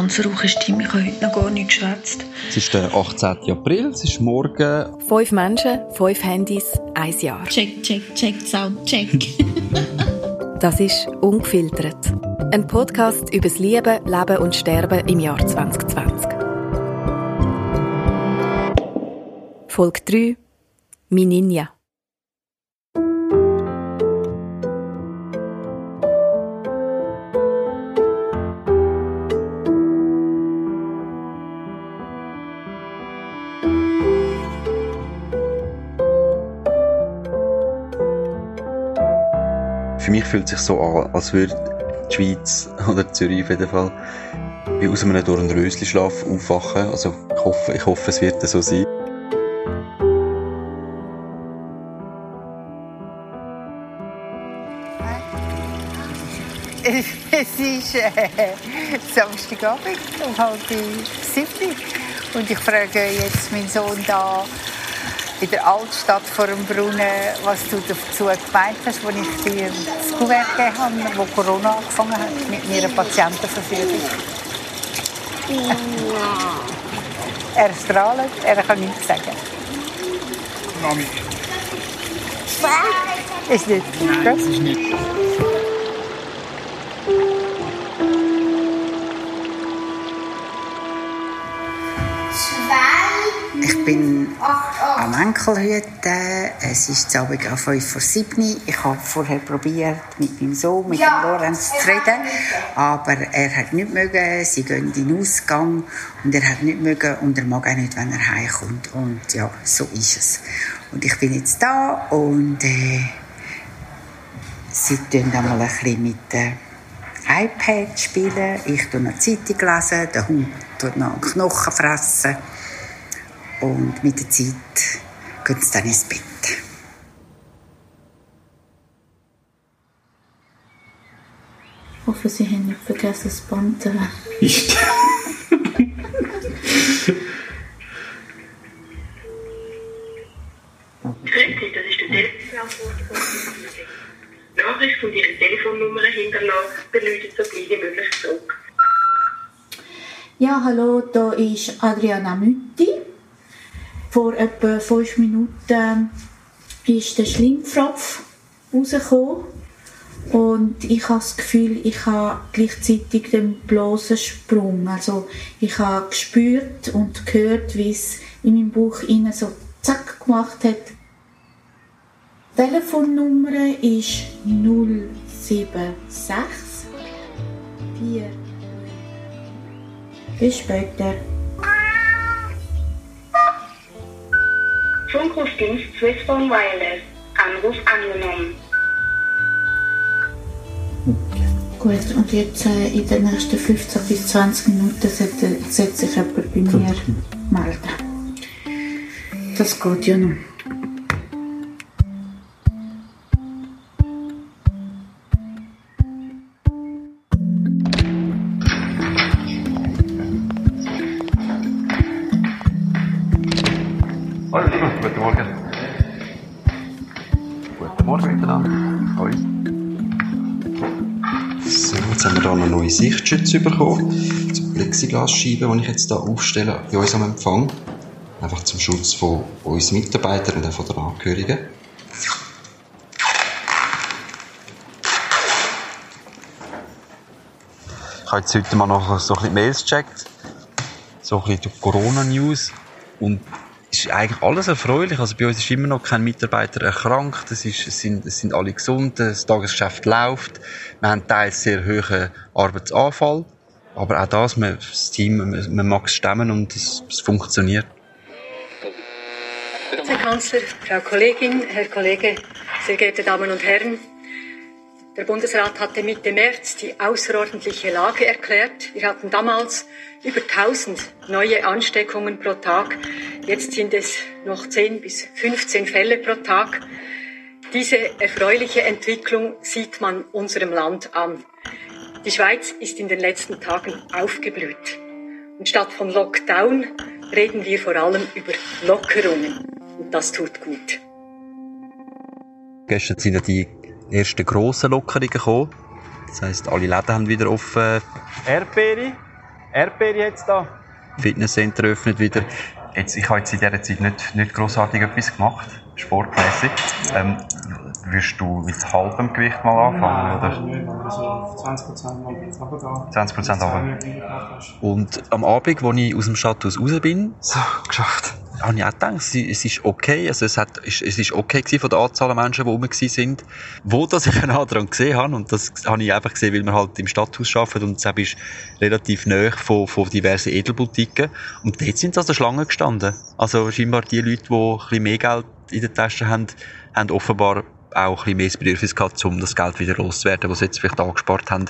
ganz rauche Stimme. Ich habe heute noch gar nicht geschwätzt. Es ist der 18. April, es ist morgen. Fünf Menschen, fünf Handys, ein Jahr. Check, check, check, Sound, check. das ist «Ungefiltert». Ein Podcast über das Lieben, Leben und Sterben im Jahr 2020. Folge 3 Mininja. Fühlt sich so an, als würde die Schweiz oder Zürich auf jeden Fall wie aus einem Dornröschen-Schlaf aufwachen. Also ich hoffe, ich hoffe, es wird so sein. Es ist äh, Samstagabend um halb sieben. Und ich frage jetzt meinen Sohn da in der Altstadt vor dem Brunnen, was du dazu gemeint hast, als ich dir das Kuvert gegeben habe, wo Corona angefangen hat, mit meiner Patientenverfügung. er strahlt, er kann nichts sagen. Mami. Ist nicht? Nein, das ist nicht. Ich bin am Enkelhüten. Es ist Abend an 5 vor 7 Ich habe vorher probiert, mit meinem Sohn, mit ja, dem Lorenz zu reden. Aber er hat nicht mögen. Sie gehen in den Ausgang. Und er hat nicht mögen. Und er mag auch nicht, wenn er heimkommt. Und ja, so ist es. Und ich bin jetzt da. Und äh, sie tun dann mal ein bisschen mit dem iPad spielen. Ich lese noch Zeitung. Lesen. Der Hund tut noch Knochen fressen. Und mit der Zeit geht es dann ins Bett. Ich hoffe, Sie haben nicht vergessen, das Band zu. Grüezi, das ist der Telefonantworter Nachricht und Ihre Telefonnummer hinterlassen, beläutet so gleich wie möglich zurück. Ja, hallo, da ist Adriana Mütti. Vor etwa fünf Minuten ist der Schlimmfropf rausgekommen. Und ich habe das Gefühl, ich habe gleichzeitig den bloßen Sprung. Also ich habe gespürt und gehört, wie es in meinem Bauch innen so zack gemacht hat. Die Telefonnummer ist 076 4 Bis später. Funkrufdienst Swissphone Wireless. Anruf angenommen. Gut, und jetzt äh, in den nächsten 15 bis 20 Minuten sollte, sollte sich jemand bei mir melden. Das geht ja noch. Hallo, guten Morgen. Guten Morgen miteinander. Hoi. So, jetzt haben wir hier noch neue Sichtschütze bekommen. Zum Plexiglasscheiben, die ich jetzt hier aufstelle bei uns am Empfang. Einfach zum Schutz von uns Mitarbeitern und auch von den Angehörigen. Ich habe jetzt heute mal noch so ein bisschen Mails gecheckt. So ein bisschen die Corona-News. Und ist eigentlich alles erfreulich. Also bei uns ist immer noch kein Mitarbeiter erkrankt. Es, ist, es, sind, es sind alle gesund. Das Tagesgeschäft läuft. Wir haben teils sehr hohen Arbeitsanfall. Aber auch das, man, das Team, man, man mag es stemmen und es, es funktioniert. Herr Kanzler, Frau Kollegin, Herr Kollege, sehr geehrte Damen und Herren, der Bundesrat hatte Mitte März die außerordentliche Lage erklärt. Wir hatten damals über 1000 neue Ansteckungen pro Tag. Jetzt sind es noch 10 bis 15 Fälle pro Tag. Diese erfreuliche Entwicklung sieht man unserem Land an. Die Schweiz ist in den letzten Tagen aufgeblüht. Und statt von Lockdown reden wir vor allem über Lockerungen. Und das tut gut. Gestern sind ja die ersten grossen Lockerungen gekommen. Das heisst, alle Läden haben wieder offen. Erdbeere, Erdbeere jetzt da. Fitnesscenter öffnet wieder. Jetzt, ich habe jetzt in dieser Zeit nicht, nicht grossartig etwas gemacht, sportmäßig. Ähm, wirst du mit halbem Gewicht mal anfangen? oder? Nein, also 20 Prozent mal jetzt runtergehen. 20 Prozent Zwei runter. Und am Abend, als ich aus dem Stadthaus raus bin, so, geschafft, habe ich auch gedacht, es ist okay, also es, hat, es ist okay gewesen von der Anzahl an Menschen, die rum sind. Wo das ich einen anderen gesehen habe, und das habe ich einfach gesehen, weil wir halt im Stadthaus arbeiten und es ist relativ nahe von, von diversen Edelboutiquen. Und dort sind also Schlangen gestanden. Also scheinbar die Leute, die ein bisschen mehr Geld in der Tasche haben, haben offenbar auch ein bisschen mehr das Bedürfnis gehabt, um das Geld wieder loszuwerden, was sie jetzt vielleicht angespart haben.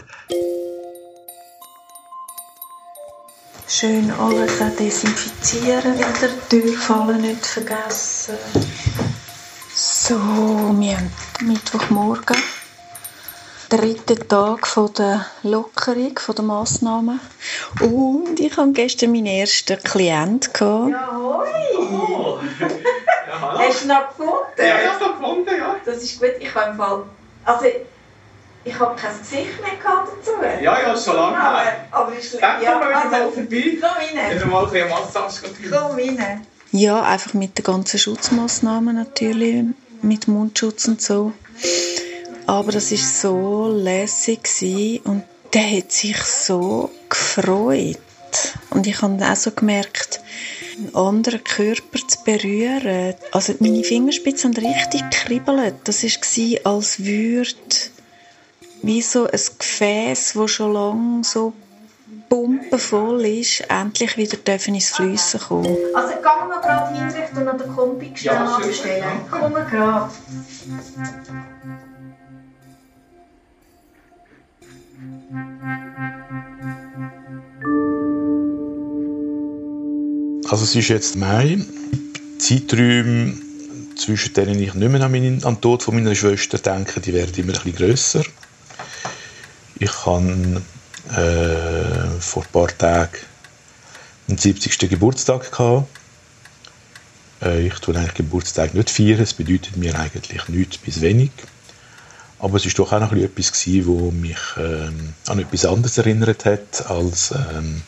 Schön alles auch desinfizieren, wieder durchfallen nicht vergessen. So, wir haben Mittwochmorgen. Dritten Tag von der Lockerung, von der Massnahmen. Und ich hatte gestern meinen ersten Klient. gehabt. Hast du noch gefunden? Ja, ich hab's noch gefunden, ja. Das ist gut. Ich habe im Fall. Also, ich habe kein Gesicht mehr gehabt dazu. Ja, ja, schon lange Aber, her. aber ist Dann ja, kommen wir wieder mal also, vorbei. komm rein. Wieder mal ein bisschen Massage. Komm rein. Ja, einfach mit den ganzen Schutzmaßnahmen natürlich, mit Mundschutz und so. Aber das ist so lässig gewesen und der hat sich so gefreut. Und ich habe dann auch so gemerkt, einen anderen Körper zu berühren. Also meine Fingerspitzen haben richtig gekribbelt. Das war, als würde wie so ein Gefäß, das schon lange so pumpenvoll ist, endlich wieder dürfen ins Fliessen kommen. Also, gehen wir gerade hinrichten und an der Kombi schnell Ja, abstellen. Komm wir gerade. Also es ist jetzt Mai. Zeiträume, zwischen denen ich nicht mehr an, meinen, an den Tod von meiner Schwester denke, die werden immer ein bisschen grösser. Ich habe äh, vor ein paar Tagen den 70. Geburtstag gehabt. Äh, ich tue eigentlich Geburtstag nicht feiern, es bedeutet mir eigentlich nichts bis wenig. Aber es war doch auch noch etwas, gewesen, wo mich ähm, an etwas anderes erinnert hat als... Ähm,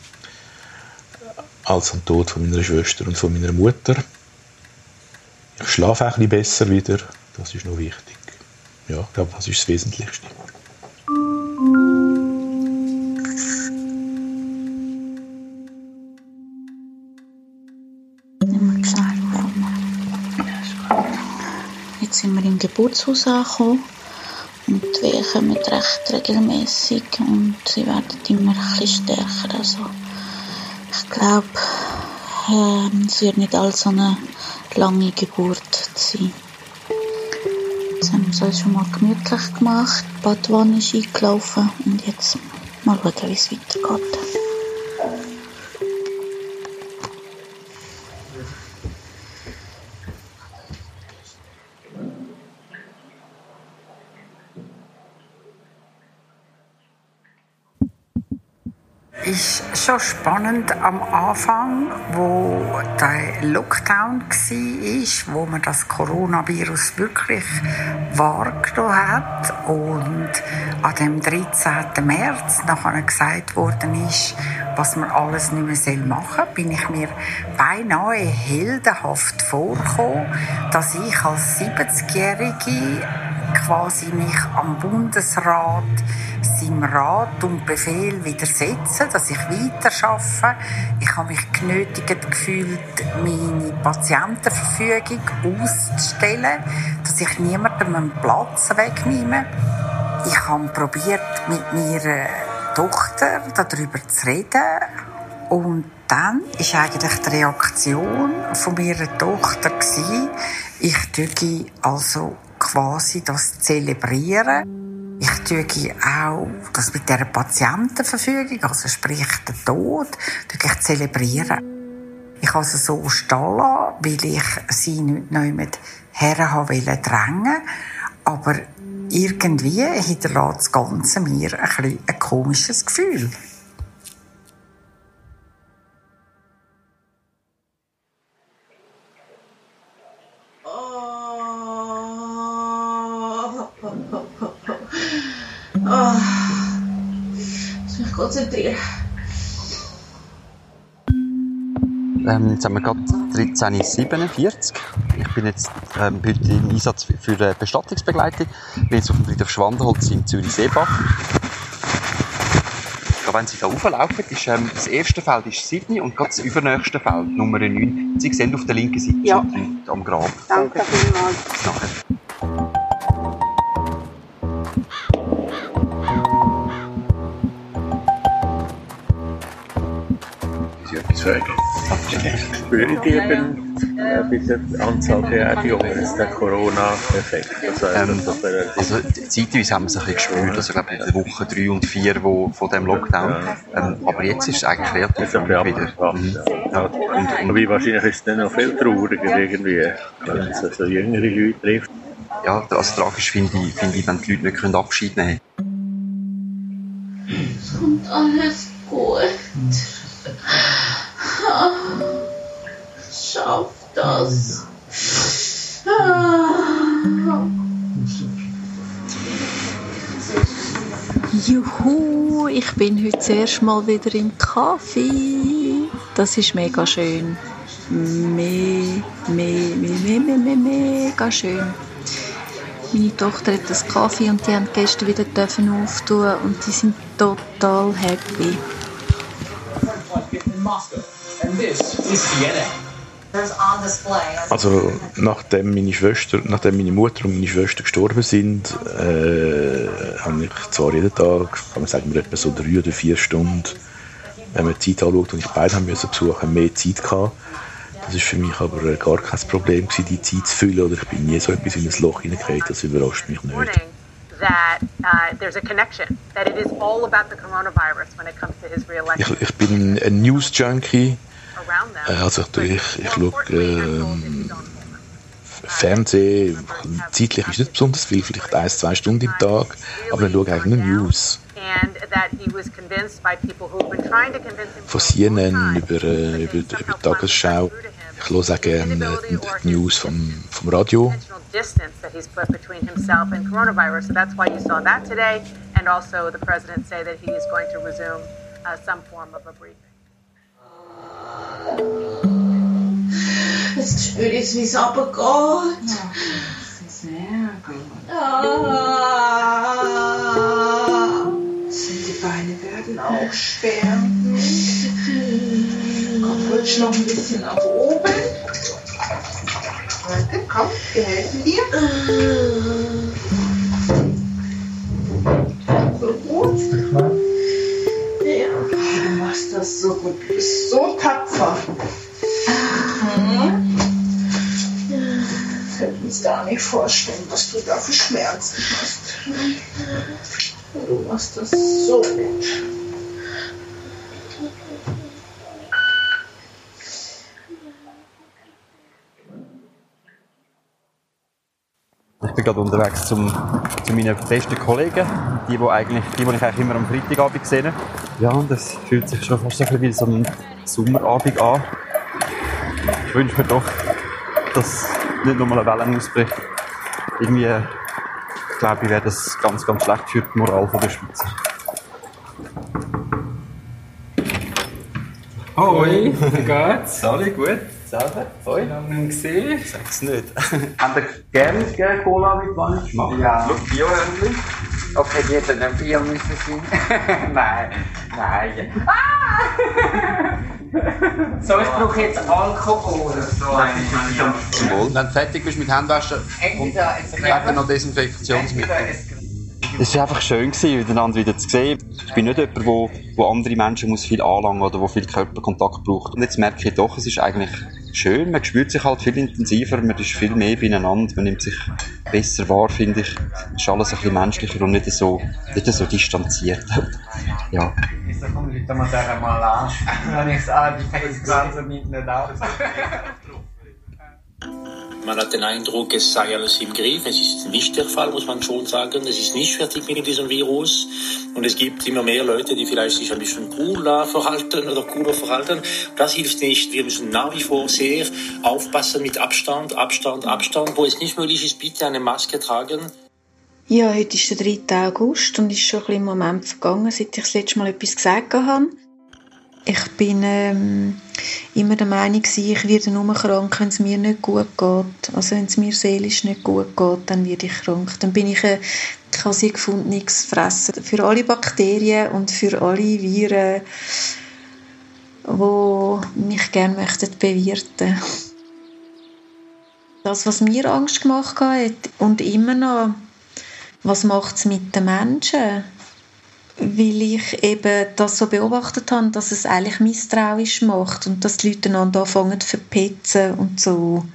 als am Tod von meiner Schwester und von meiner Mutter. Ich schlafe auch ein bisschen besser wieder, das ist noch wichtig. Ja, ich glaube, das ist das Wesentlichste. Sind wir im Geburtshaus angekommen und die Wehen kommen recht regelmäßig und sie werden immer ein bisschen stärker. Also ich glaube, ähm, es wird nicht all so eine lange Geburt sein. Jetzt haben wir es uns schon mal gemütlich gemacht, die Badwanne ist eingelaufen und jetzt mal schauen, wie es weitergeht. ist schon spannend am Anfang, wo der Lockdown war, wo man das Coronavirus wirklich wahrgenommen hat und an dem 13. März nachher gesagt worden ist, was man alles nicht mehr machen soll, bin ich mir beinahe heldenhaft vorgekommen, dass ich als 70-Jährige quasi mich am Bundesrat seinem Rat und Befehl widersetzen, dass ich weiterarbeite. Ich habe mich genötigt gefühlt, meine Patientenverfügung auszustellen, dass ich niemandem einen Platz wegnehme. Ich habe probiert, mit meiner Tochter darüber zu reden und dann ist eigentlich die Reaktion von meiner Tochter gewesen, ich also quasi das zelebrieren. Ich tue auch das mit der Patientenverfügung, also sprich der Tod, ich zelebrieren. Ich habe sie so stehen weil ich sie nicht mit her habe drängen aber irgendwie hinterlässt das Ganze mir ein, ein komisches Gefühl. Muss mich konzentrieren. Ähm, jetzt haben wir gerade 13.47 Ich bin jetzt ähm, heute im Einsatz für eine Bestattungsbegleitung. Ich bin jetzt auf dem Friedhof Schwandenholz in Zürich-Seebach. Wenn Sie hier rauflaufen, ist, ähm, das erste Feld ist Sydney und gerade das übernächste Feld, Nummer 9. Sie sehen auf der linken Seite Ja. am Grab. Danke vielmals. Bis nachher. Eben äh, bei der Anzahl der Jungen jetzt den Corona-Effekt? Also, Ähm, Also, zeitweise haben wir es ein bisschen gespürt, also, glaube ich, in den Wochen 3 und 4 wo, von dem Lockdown. Ähm, aber jetzt ist es eigentlich relativ ruhig wieder. Mhm. Ja. Und, Wobei wahrscheinlich ist es dann noch viel trauriger irgendwie, wenn es so jüngere Leute trifft. ja, also tragisch finde ich, finde ich, wenn die Leute nicht können Abschied nehmen Und alles gut. Schaff das. Juhu, ich bin heute das erste Mal wieder im Kaffee. Das ist mega schön. Me, me, me, me, me, me, mega schön. Meine Tochter hat das Kaffee und die haben gestern wieder dürfen auftun und die sind total happy. And this is Vienna. Also nachdem meine Schwester, nachdem meine Mutter und meine Schwester gestorben sind, äh, habe ich zwar jeden Tag, kann man sagen, wir etwa so drei oder vier Stunden, wenn man die Zeit anschaut und ich beide haben müssen besuchen, mehr Zeit gehabt. Das ist für mich aber äh, gar kein Problem gewesen, die Zeit zu füllen oder ich bin nie so etwas in ein Loch hineingefallen, das überrascht mich nicht. uh, there's a connection, that it is all about the coronavirus when it comes to his Ich, bin ein them, äh, also ich, ich, ich schaue ähm, Fernsehen, zeitlich ist nicht besonders viel, vielleicht ein, zwei Stunden im Tag, aber ich schaue eigentlich nur News. and that he was convinced by people who've been trying to convince him von CNN über, äh, über, über die Tagesschau. Ich höre auch gerne äh, die News vom, vom Radio. and also the president say that he is going to resume uh, some form of a briefing. Jetzt spüre ich, wie es runtergeht. Ah. Die Beine werden auch schwer. Komm, rutsch noch ein bisschen nach oben. Warte, komm, wir helfen dir. Das so gut. Du bist so tapfer. Mhm. Wir können uns gar nicht vorstellen, was du da für Schmerzen hast. Du machst das so gut. Bin gerade unterwegs zum, zu meinen besten Kollegen, die, die, eigentlich, die, die ich eigentlich immer am Freitagabend sehe. Ja, und es fühlt sich schon fast so ein bisschen wie so ein Sommerabend an. Ich wünsche mir doch, dass nicht nur mal eine Welle ausbricht. Irgendwie, glaube ich, wäre das ganz, ganz schlecht für die Moral der Schweizer. Hoi, wie geht's? Sali, gut. Selber? Hoi. Lange nicht gesehen. Sag's nicht. Habt ihr gerne Cola mit Vanillegeschmack? Ja. Schau, Bio-Hörnchen. Okay, die hätten ein Bier müssen sein. nein, nein. So, ich brauche jetzt Alkohol. So Zum Wohl. Wenn du fertig bist mit Handwaschen, Entweder es Geben noch Desinfektionsmittel. Es war einfach schön, miteinander wieder zu sehen. Ich bin nicht jemand, wo, wo andere Menschen muss viel anlangen oder wo viel Körperkontakt braucht. Und jetzt merke ich doch, es ist eigentlich schön. Man spürt sich halt viel intensiver, man ist viel mehr beieinander, man nimmt sich besser wahr, finde ich. Es ist alles ein bisschen menschlicher und nicht so, nicht so distanziert. ja. Man hat den Eindruck, es sei alles im Griff. Es ist nicht der Fall, muss man schon sagen. Es ist nicht fertig mit diesem Virus. Und es gibt immer mehr Leute, die vielleicht sich ein bisschen cooler verhalten oder cooler verhalten. Das hilft nicht. Wir müssen nach wie vor sehr aufpassen mit Abstand, Abstand, Abstand. Wo es nicht möglich ist, bitte eine Maske tragen. Ja, heute ist der 3. August und ist schon ein bisschen Moment vergangen, seit ich das letzte Mal etwas gesagt habe. Ich bin ähm, immer der Meinung, ich werde nur krank, wenn es mir nicht gut geht. Also wenn es mir seelisch nicht gut geht, dann werde ich krank. Dann bin ich ein quasi gefundenes Fressen für alle Bakterien und für alle Viren, die mich gerne möchten bewirten. Das, was mir Angst gemacht hat und immer noch, was macht es mit den Menschen? Weil ich eben das so beobachtet habe, dass es eigentlich misstrauisch macht und dass die Leute einander anfangen zu verpetzen und so.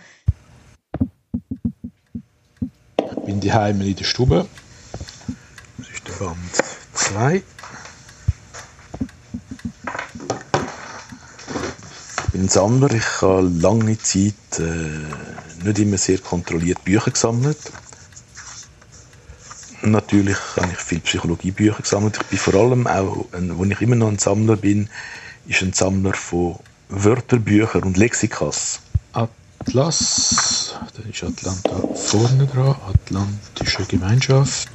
Ich bin die Heime in der Stube. Das ist der Band 2. Ich bin Sammler. Ich habe lange Zeit äh, nicht immer sehr kontrolliert Bücher gesammelt. Natürlich habe ich viele Psychologiebücher gesammelt. Ich bin vor allem auch, wo ich immer noch ein Sammler bin, ist ein Sammler von Wörterbüchern und Lexikas. Atlas, da ist Atlanta vorne dran, Atlantische Gemeinschaft,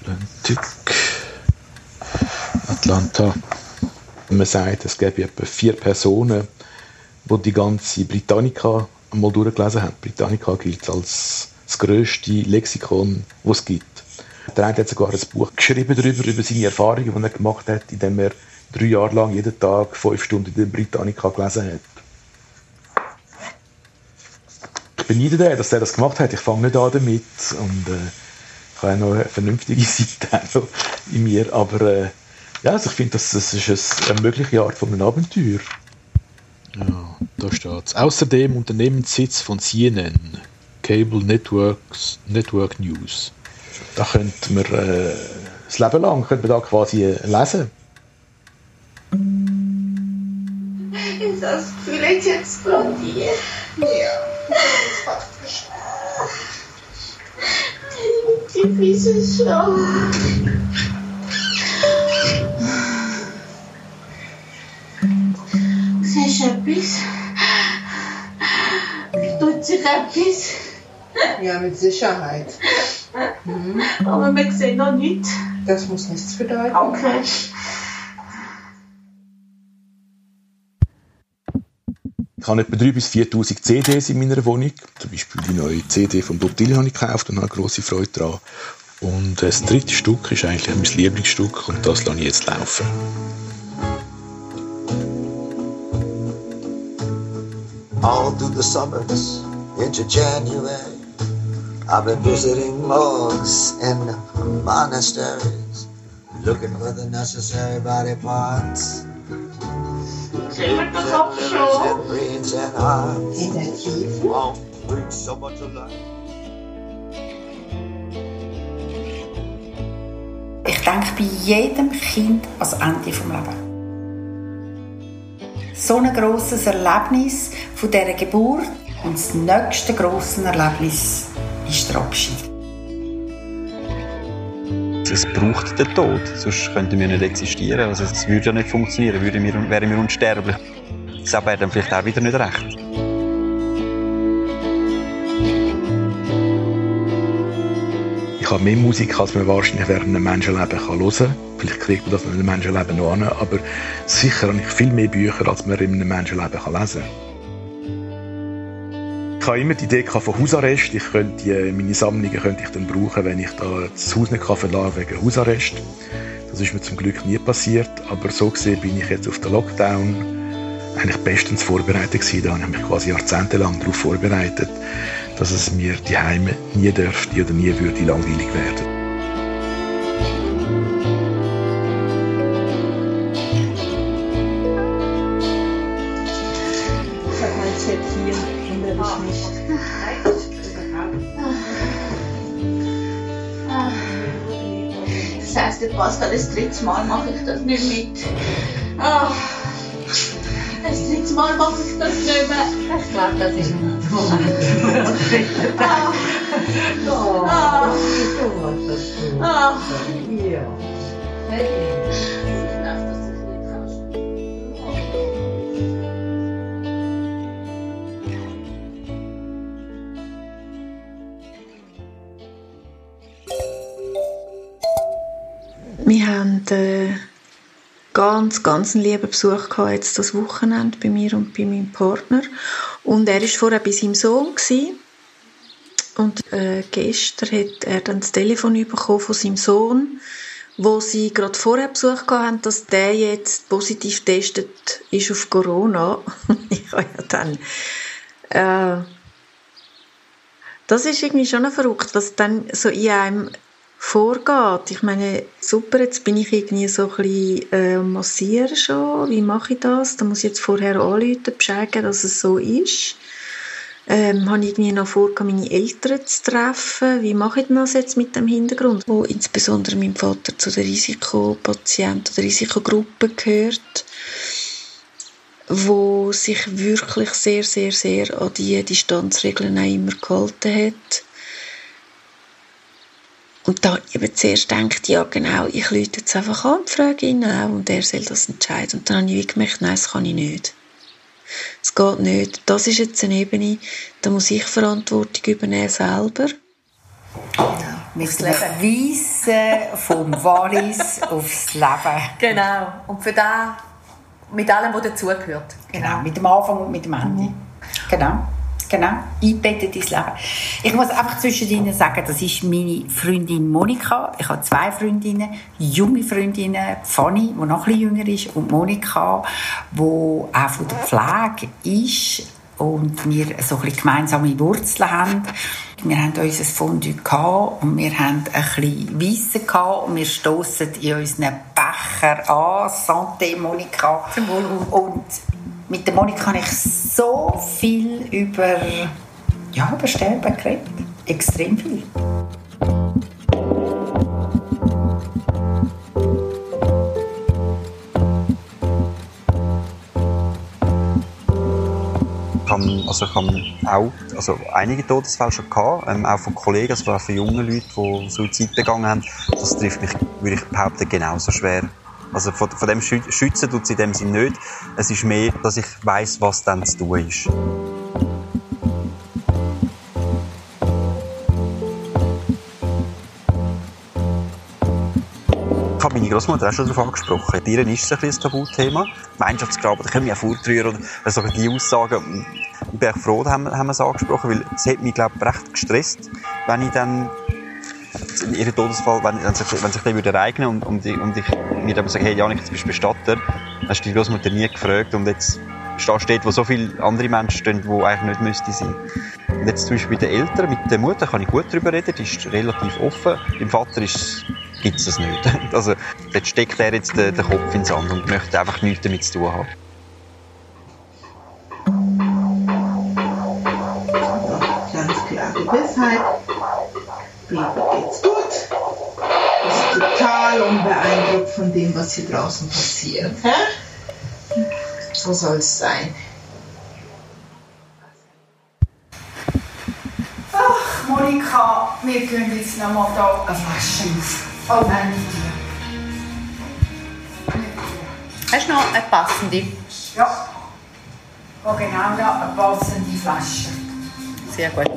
Atlantik, Atlanta. Man sagt, es gäbe etwa vier Personen, die die ganze Britannica einmal durchgelesen haben. Britannica gilt als das grösste Lexikon, das es gibt. Der eine hat sogar ein Buch geschrieben darüber, über seine Erfahrungen, die er gemacht hat, indem er drei Jahre lang jeden Tag fünf Stunden in der Britannica gelesen hat. Ich beneide den, dass er das gemacht hat. Ich fange nicht an damit und äh, ich habe noch eine vernünftige Seite in mir, aber äh, ja, also ich finde, das, das ist eine mögliche Art von einem Abenteuer. Ja, da steht es. Außerdem Unternehmenssitz von CNN, Cable Networks, Network News. Da könnte man äh, das Leben lang könnte man da quasi äh, lesen. Das Gefühl, jetzt explodiert. Ja, das hat Die fiese Schau. Siehst du etwas? Tut sich etwas? Ja, mit Sicherheit. Mhm. Aber wir sehen noch nichts. Das muss nichts bedeuten. Okay. Ich habe etwa 3.000 bis 4.000 CDs in meiner Wohnung. Zum Beispiel die neue CD von Bob Dylan habe ich gekauft und habe grosse Freude daran. Und das dritte Stück ist eigentlich mein Lieblingsstück und das lasse ich jetzt laufen. All through the summers into January I've been visiting monks and monasteries, looking for the necessary body parts. Das auch schon? And brains and hearts. Won't bring life. Ich denke bei jedem Kind ans Ende des Lebens. So ein grosses Erlebnis von dieser Geburt und das nächste grosse Erlebnis ist der Abschied. Es braucht den Tod, sonst könnten wir nicht existieren. Also es würde ja nicht funktionieren, würden wir, wären wir unsterblich. Das wäre dann vielleicht auch wieder nicht recht. Ich habe mehr Musik, als man wahrscheinlich während einem Menschenleben hören kann. Vielleicht kriegt man das in einem Menschenleben noch an, aber sicher habe ich viel mehr Bücher, als man in einem Menschenleben lesen kann. Ich habe immer die Idee von Hausarrest. Ich könnte die, meine Sammlungen könnte ich dann brauchen, wenn ich da das Haus nicht verlassen wegen Hausarrest. Das ist mir zum Glück nie passiert, aber so gesehen bin ich jetzt auf den Lockdown eigentlich bestens vorbereitet gewesen. Da habe ich mich quasi jahrzehntelang darauf vorbereitet, dass es mir die Heime nie dürfte oder nie würde langweilig werden. Pascal, das dritte Mal mache ich das nicht mit. Ah, das dritte Mal mache ich das nicht mehr. Ich glaube, das ist ein Moment. Ah. Ah. Ah. Wir haben äh, ganz, ganz einen lieben Besuch gehabt, jetzt das Wochenende bei mir und bei meinem Partner. Und er war vorher bei seinem Sohn. Gewesen. Und äh, gestern hat er dann das Telefon bekommen von seinem Sohn, wo sie gerade vorher Besuch haben, dass der jetzt positiv getestet ist auf Corona. ich habe ja dann... Äh, das ist irgendwie schon verrückt, was dann so in einem vorgeht. Ich meine, super, jetzt bin ich irgendwie so ein bisschen äh, massieren schon. Wie mache ich das? Da muss ich jetzt vorher anrufen, Bescheid geben, dass es so ist. Ähm, habe ich irgendwie noch vor, meine Eltern zu treffen. Wie mache ich das jetzt mit dem Hintergrund, wo insbesondere mein Vater zu der Risikopatienten oder Risikogruppe gehört, wo sich wirklich sehr, sehr, sehr an die Distanzregeln auch immer gehalten hat. Und da eben zuerst gedacht, ja genau, ich lüte jetzt einfach an und frage ihn auch und er soll das entscheiden. Und dann habe ich gemerkt, nein, das kann ich nicht. Es geht nicht. Das ist jetzt eine Ebene, da muss ich Verantwortung übernehmen selber. Ja, mit dem Weisen vom Wallis aufs Leben. Genau. Und für das, mit allem, was dazugehört. Genau, mit dem Anfang und mit dem Ende. Mhm. Genau. Genau, einbettet ins Leben. Ich muss einfach zwischen ihnen sagen, das ist meine Freundin Monika. Ich habe zwei Freundinnen, junge Freundinnen, Fanny, die noch ein bisschen jünger ist, und Monika, die auch von der Pflege ist und wir so ein bisschen gemeinsame Wurzeln haben. Wir haben unser Fondue gehabt und wir haben ein bisschen Weisse gehabt und wir stoßen in unseren Becher an. Santé, Monika. Zum Wohl. Und mit der Monika habe ich so viel über, ja, über Sterben geredet. Extrem viel. also ich habe auch also einige Todesfälle schon gehabt, ähm, auch von Kollegen, also auch von jungen Leuten, die Suizid begangen haben. Das trifft mich, würde ich behaupten, genauso schwer. Also von, von dem schützen tut es in dem Sinn nicht. Es ist mehr, dass ich weiß, was dann zu tun ist. Ich habe meine Großmutter auch schon darauf angesprochen. Ihr ist es ein, ein Tabuthema. Gemeinschaftsgraben, da können wir ja vortrühren oder so die Aussagen. Ich bin froh, haben, haben wir es angesprochen, weil es hat mich, glaube ich, recht gestresst, wenn ich dann in ihrem Todesfall, wenn, wenn, sich, wenn sich der würde ereignen und, und, ich, und ich mir dann sage, hey Janik, jetzt bist du Bestatter, hast du die Großmutter nie gefragt und jetzt stehst du dort, wo so viele andere Menschen stehen, die eigentlich nicht müssten sein. Und jetzt zum Beispiel bei den Eltern, mit der Mutter kann ich gut darüber reden, die ist relativ offen, beim Vater gibt es das nicht. Also, dort steckt er jetzt den, den Kopf ins Sand und möchte einfach nichts damit zu tun haben. Gewissheit. Baby geht's gut. Total unbeeindruckt von dem, was hier draußen passiert. Hä? So soll es sein. Ach, Monika, wir gehen jetzt noch mal da eine Flasche auf. Oh nein, Hast du noch eine passende? Ja. Oh, genau da, eine passende Flasche. Sehr gut.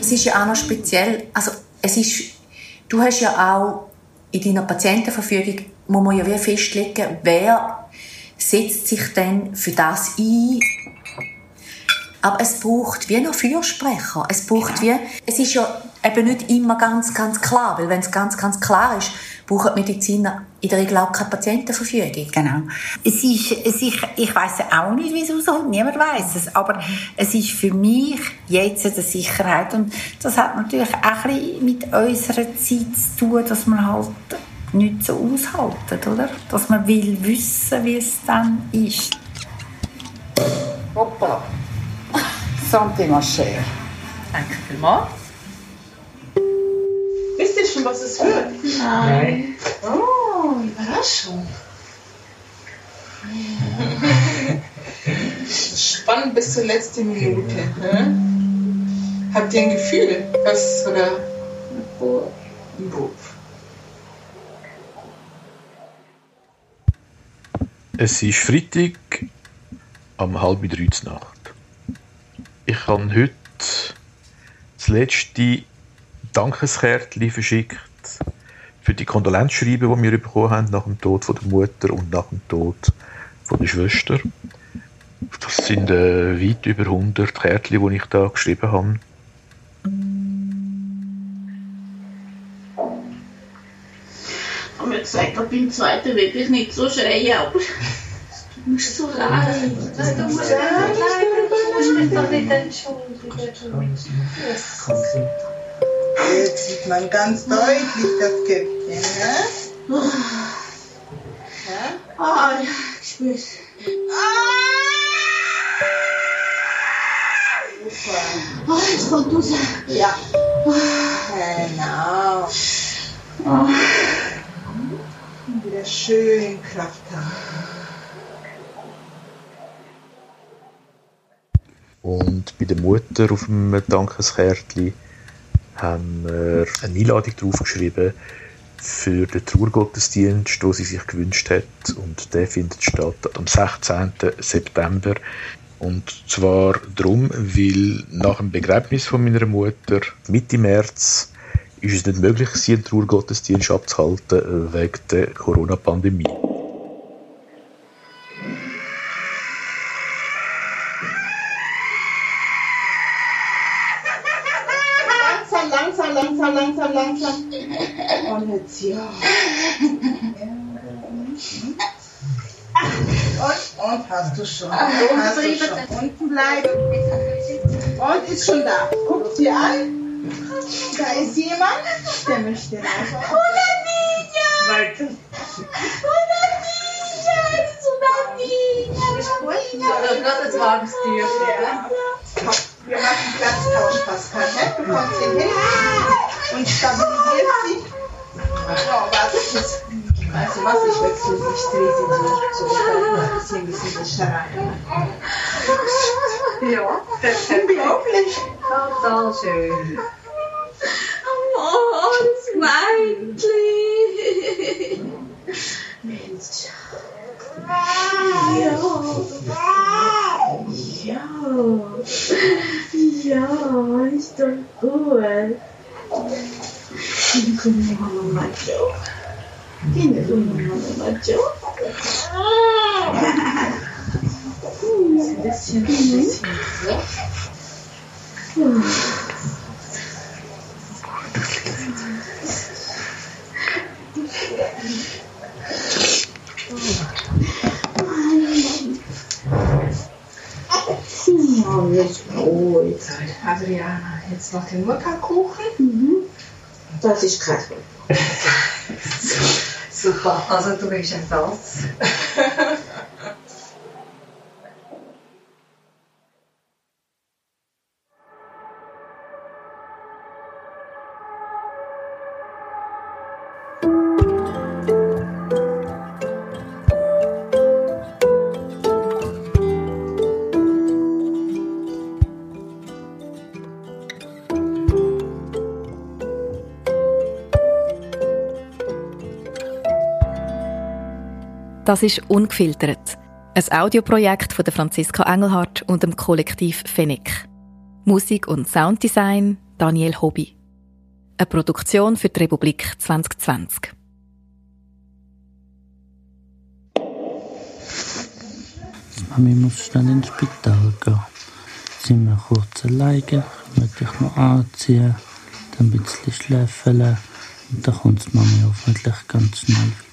Es ist ja auch noch speziell, also es ist, du hast ja auch in deiner Patientenverfügung, muss man ja wie festlegen, wer setzt sich denn für das ein. Aber es braucht wie noch Fürsprecher. Es braucht wie, es ist ja eben nicht immer ganz, ganz klar, weil wenn es ganz, ganz klar ist, brauchen die Mediziner in der Regel auch keine Patientenverfügung. Genau. Es ist, es ist, ich weiß auch nicht, wie es aussieht, niemand weiß es, aber es ist für mich jetzt eine Sicherheit und das hat natürlich auch ein bisschen mit unserer Zeit zu tun, dass man halt nicht so aushalten, oder? Dass man will wissen, wie es dann ist. Hoppla. Santé, ma chère. Danke vielmals. Wisst ihr schon, was es wird? Nein. Oh, Überraschung. Spannend bis zur letzten Minute. Ne? Habt ihr ein Gefühl, was oder ein Buch? Es ist Freitag am halb drei Nacht. Ich habe heute das letzte Dankeskärtchen verschickt für die Kondolenzschreiben, die wir bekommen haben nach dem Tod von der Mutter und nach dem Tod von der Schwester. Das sind äh, weit über 100 Kärtchen, die ich da geschrieben habe. Ich habe mir gesagt, ich beim zweiten wirklich nicht so schreien, aber es tut mir so leid. Du musst mich doch nicht entschuldigen. Jetzt sieht man ganz deutlich das Köpfchen, ne? Ah, ja, ich spür's. Ah, jetzt kommt raus. Ja. Genau. Ah. Und wieder schön Kraft haben. Und bei der Mutter auf dem Dankeskärtchen haben wir eine Einladung draufgeschrieben für den Trauergottesdienst, den sie sich gewünscht hat. Und der findet statt am 16. September. Und zwar darum, weil nach dem Begräbnis von meiner Mutter Mitte März ist es nicht möglich einen Trauergottesdienst abzuhalten wegen der Corona-Pandemie. Langsam, langsam, langsam, langsam, langsam. Und jetzt ja. Und, und hast du schon. Hast du schon. Unten bleiben. Und ist schon da. Guck sie an. Da ist jemand, der möchte raus. Una niña! Una niña! Es una niña! Ja, gerade ein warmes Türchen. Komm, wir machen Platztausch, Pascal. Ne? Du kommst hier hin und stabilisierst sie. So, warte, jetzt. Also was, ich wechsle, ich drehe sie so, so ein bisschen, ein bisschen das rein. Ja, Unglaublich. Total schön. Oh, das Mädchen! Mensch. Ja. Ja. Ja, ist doch gut. Tiene como mamá macho. Tiene como mamá macho. Ein bisschen, ein bisschen. Ja, jetzt ruhig sein. Adriana, jetzt noch den Mutterkuchen. Mhm. Das ist Problem. Super, also du bist ein Salz. Das ist «Ungefiltert», ein Audioprojekt von der Franziska Engelhardt und dem Kollektiv Fennec. Musik und Sounddesign Daniel Hobby. Eine Produktion für die Republik 2020. Mami muss schnell ins Spital gehen. Sind wir kurz alleine, ich möchte dich noch anziehen, dann ein bisschen schläfeln und dann kommt Mami hoffentlich ganz schnell wieder.